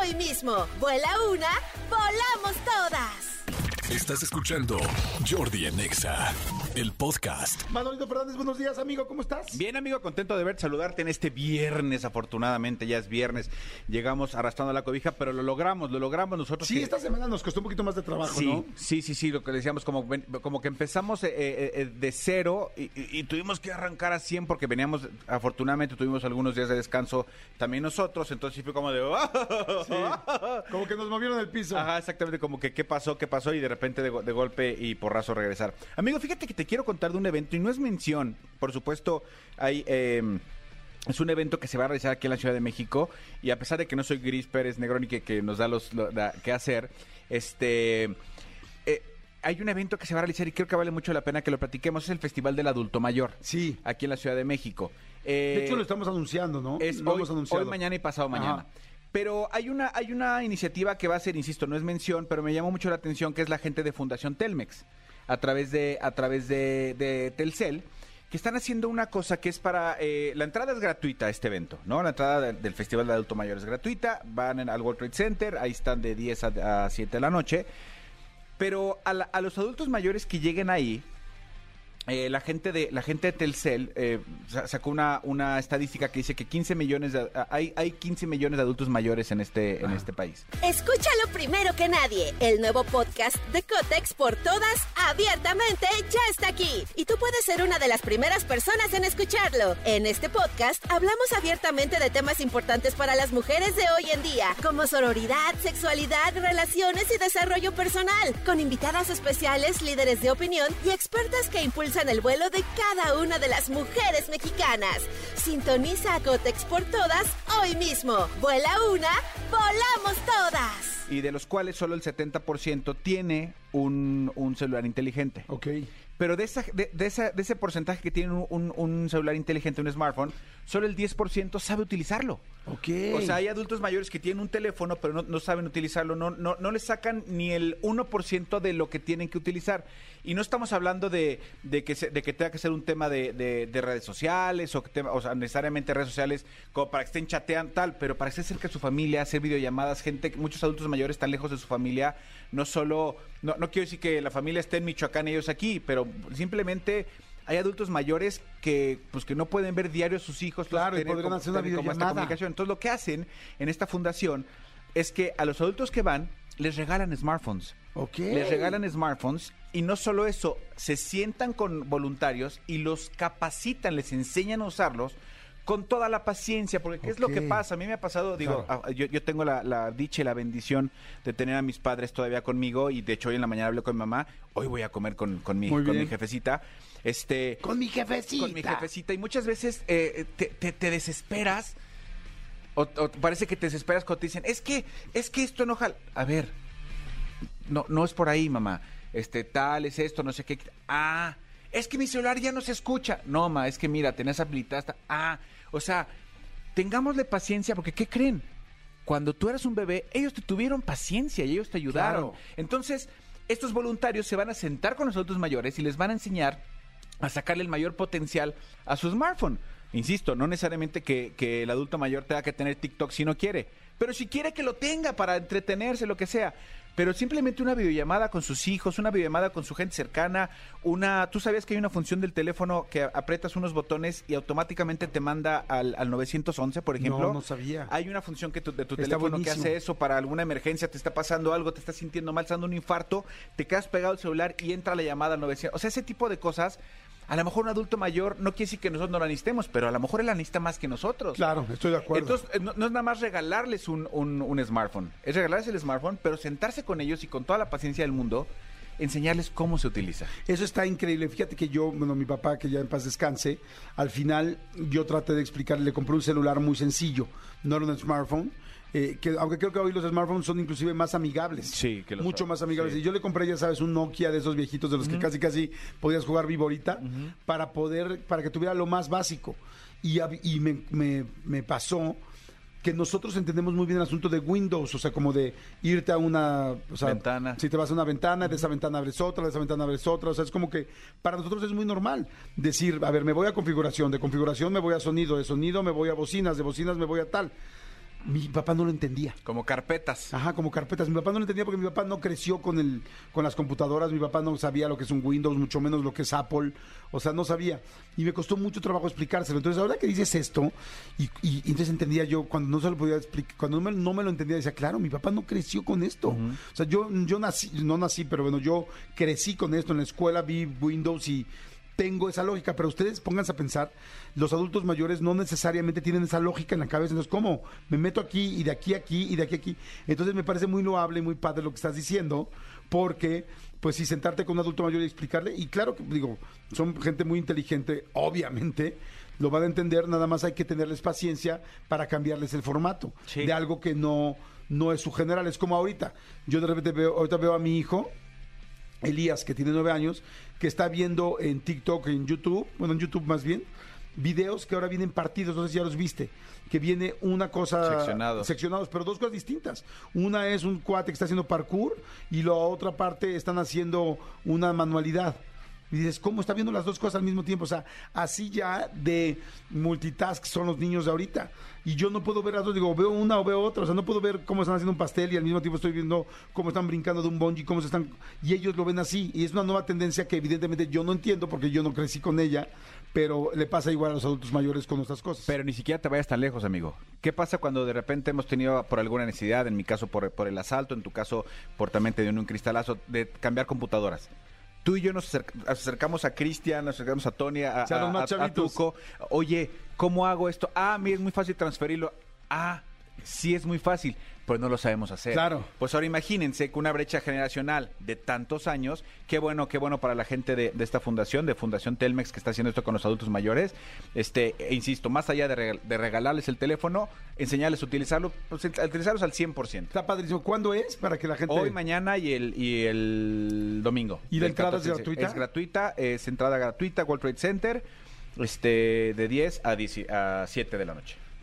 hoy mismo. Vuela una, volamos todas. Estás escuchando Jordi en Exa, el podcast. Manolito Fernández, buenos días, amigo, ¿cómo estás? Bien, amigo, contento de verte, saludarte en este viernes, afortunadamente, ya es viernes. Llegamos arrastrando la cobija, pero lo logramos, lo logramos nosotros. Sí, que- esta semana nos costó un poquito más de trabajo, Sí, ¿no? sí, sí, sí, lo que decíamos, como, ven- como que empezamos eh, eh, eh, de cero y, y- y tuvimos que arrancar a 100 porque veníamos, afortunadamente tuvimos algunos días de descanso también nosotros, entonces sí fue como de... Como que nos movieron el piso. Ajá, exactamente, como que qué pasó, qué pasó y de repente de, de golpe y porrazo regresar. Amigo, fíjate que te quiero contar de un evento y no es mención, por supuesto, hay... eh, es un evento que se va a realizar aquí en la Ciudad de México y a pesar de que no soy Gris Pérez Negroni que, que nos da los lo- da- qué hacer, este eh, hay un evento que se va a realizar y creo que vale mucho la pena que lo platiquemos, es el Festival del Adulto Mayor. Sí. Aquí en la Ciudad de México. Eh, De hecho, lo estamos anunciando, ¿no? es lo hoy, hemos anunciado. hoy, mañana y pasado mañana. Ajá. Pero hay una, hay una iniciativa que va a ser, insisto, no es mención, pero me llamó mucho la atención, que es la gente de Fundación Telmex, a través de, a través de, de Telcel, que están haciendo una cosa que es para... eh, la entrada es gratuita a este evento, ¿no? La entrada de- del Festival de Adulto Mayor es gratuita, van al World Trade Center, ahí están de 10 a, a 7 de la noche, pero a, la- a los adultos mayores que lleguen ahí, eh, la gente de la gente de Telcel eh, sa- sacó una, una estadística que dice que 15 millones de, hay, hay 15 millones de adultos mayores en este en este país. Escúchalo primero que nadie. El nuevo podcast de Cotex por todas, abiertamente, ya está aquí. Y tú puedes ser una de las primeras personas en escucharlo. En este podcast hablamos abiertamente de temas importantes para las mujeres de hoy en día, como sororidad, sexualidad, relaciones y desarrollo personal, con invitadas especiales, líderes de opinión y expertas que impulsan el vuelo de cada una de las mujeres mexicanas. Sintoniza a Cotex por todas hoy mismo. Vuela una, volamos todas. Y de los cuales solo el 70% tiene un, un celular inteligente. Ok. Pero de, esa, de, de esa- de ese porcentaje que tiene un, un- un celular inteligente, un smartphone, solo el 10% sabe utilizarlo. Ok. O sea, hay adultos mayores que tienen un teléfono, pero no, no saben utilizarlo, no, no, no le sacan ni el 1% de lo que tienen que utilizar. Y no estamos hablando de, de que, se- de que tenga que ser un tema de, de- de redes sociales, o, que tema- o sea, necesariamente redes sociales como para que estén chateando tal, pero para que esté cerca de su familia, hacer videollamadas, gente, muchos adultos mayores están lejos de su familia, no solo, no, no quiero decir que la familia esté en Michoacán y ellos aquí, pero simplemente... Hay adultos mayores que pues que no pueden ver diario a sus hijos. Claro, y podrían hacer una comunicación. Entonces lo que hacen en esta fundación es que a los adultos que van les regalan smartphones. Les regalan smartphones y no solo eso, se sientan con voluntarios y los capacitan, les enseñan a usarlos con toda la paciencia, porque ¿qué es lo que pasa? A mí me ha pasado, digo, Claro. ah, yo, yo tengo la, la dicha y la bendición de tener a mis padres todavía conmigo y de hecho hoy en la mañana hablé con mi mamá, hoy voy a comer con, con, mi, con mi jefecita. Este, Con mi jefecita. con mi jefecita y muchas veces eh, te, te- te desesperas o, o parece que te desesperas cuando te dicen es que es que esto no jala a ver no no es por ahí mamá este tal es esto no sé qué ah es que mi celular ya no se escucha no ma es que mira tenés habilitada esta- ah o sea tengámosle paciencia porque qué creen cuando tú eras un bebé ellos te tuvieron paciencia y ellos te ayudaron Claro. entonces estos voluntarios se van a sentar con los adultos mayores y les van a enseñar a sacarle el mayor potencial a su smartphone. Insisto, no necesariamente que, que el adulto mayor tenga que tener TikTok si no quiere, pero si quiere que lo tenga para entretenerse, lo que sea. Pero simplemente una videollamada con sus hijos, una videollamada con su gente cercana, una... ¿Tú sabías que hay una función del teléfono que aprietas unos botones y automáticamente te manda al, al 911, por ejemplo? No, no sabía. Hay una función que tu- de tu Está teléfono que hace eso para alguna emergencia, te está pasando algo, te estás sintiendo mal, estás dando un infarto, te quedas pegado al celular y entra la llamada al 911. O sea, ese tipo de cosas A lo mejor un adulto mayor no quiere decir que nosotros no la necesitemos, pero a lo mejor él la necesita más que nosotros. Claro, estoy de acuerdo. Entonces, eh, no, no es nada más regalarles un, un- un smartphone, es regalarles el smartphone, pero sentarse con ellos y con toda la paciencia del mundo, enseñarles cómo se utiliza. Eso está increíble. Fíjate que yo, bueno, mi papá, que ya en paz descanse, al final yo traté de explicarle, le compré un celular muy sencillo, no era un smartphone. Eh, que aunque creo que hoy los smartphones son inclusive más amigables. Sí, que lo Mucho son, más amigables. sí. Y yo le compré, ya sabes, un Nokia de esos viejitos de los que casi casi podías jugar vivo ahorita para poder, para que tuviera lo más básico. Y, me, me- me pasó que nosotros entendemos muy bien el asunto de Windows, o sea, como de irte a una o sea, Ventana. Si te vas a una ventana, de esa ventana abres otra, de esa ventana abres otra, o sea, es como que para nosotros es muy normal decir, a ver, me voy a configuración, de configuración me voy a sonido, de sonido me voy a bocinas, de bocinas me voy a tal. Mi papá no lo entendía. Como carpetas. Ajá, como carpetas. Mi papá no lo entendía porque mi papá no creció con el, con las computadoras, mi papá no sabía lo que es un Windows, mucho menos lo que es Apple, o sea, no sabía. Y me costó mucho trabajo explicárselo. Entonces, ahora que dices esto, y, y- y entonces entendía yo, cuando no se lo podía explicar, cuando no me, no me lo entendía, decía, claro, mi papá no creció con esto. O sea, yo, yo nací, no nací, pero bueno, yo crecí con esto en la escuela, vi Windows y tengo esa lógica, pero ustedes pónganse a pensar, los adultos mayores no necesariamente tienen esa lógica en la cabeza, entonces, ¿cómo? Me meto aquí y de aquí a aquí y de aquí a aquí. Entonces me parece muy loable y muy padre lo que estás diciendo, porque, pues, si sentarte con un adulto mayor y explicarle, y claro que, digo, son gente muy inteligente, obviamente, lo van a entender, nada más hay que tenerles paciencia para cambiarles el formato Sí. de algo que no, no es su general, es como ahorita. Yo de repente veo, ahorita veo a mi hijo, Elías, que tiene nueve años, que está viendo en TikTok, en YouTube, bueno, en YouTube más bien, videos que ahora vienen partidos, no sé si ya los viste, que viene una cosa... Seccionados. Seccionados, pero dos cosas distintas. Una es un cuate que está haciendo parkour y la otra parte están haciendo una manualidad. Y dices, ¿cómo está viendo las dos cosas al mismo tiempo? O sea, así ya de multitask son los niños de ahorita. Y yo no puedo ver las dos, digo, veo una o veo otra. O sea, no puedo ver cómo están haciendo un pastel y al mismo tiempo estoy viendo cómo están brincando de un bungee, cómo se están... Y ellos lo ven así. Y es una nueva tendencia que evidentemente yo no entiendo porque yo no crecí con ella, pero le pasa igual a los adultos mayores con nuestras cosas. Pero ni siquiera te vayas tan lejos, amigo. ¿Qué pasa cuando de repente hemos tenido por alguna necesidad, en mi caso por, por el asalto, en tu caso por también te dio un cristalazo, de cambiar computadoras? Tú y yo nos acerc- acercamos a Cristian, nos acercamos a Tony, a, a-. Tuco. Oye, ¿cómo hago esto? Ah, mira, es muy fácil transferirlo. Ah, sí es muy fácil, pero no lo sabemos hacer. Claro. Pues ahora imagínense que una brecha generacional de tantos años, qué bueno, qué bueno para la gente de, de esta fundación, de Fundación Telmex, que está haciendo esto con los adultos mayores. Este, e insisto, más allá de, regal- de regalarles el teléfono, enseñarles a utilizarlo, pues, a utilizarlos al 100%. Está padrísimo. ¿Cuándo es? Para que la gente... Hoy, mañana y el, y el domingo. ¿Y la entrada es 14. gratuita? Es gratuita, es entrada gratuita, World Trade Center, este, de 10 a, 10 a 7 de la noche.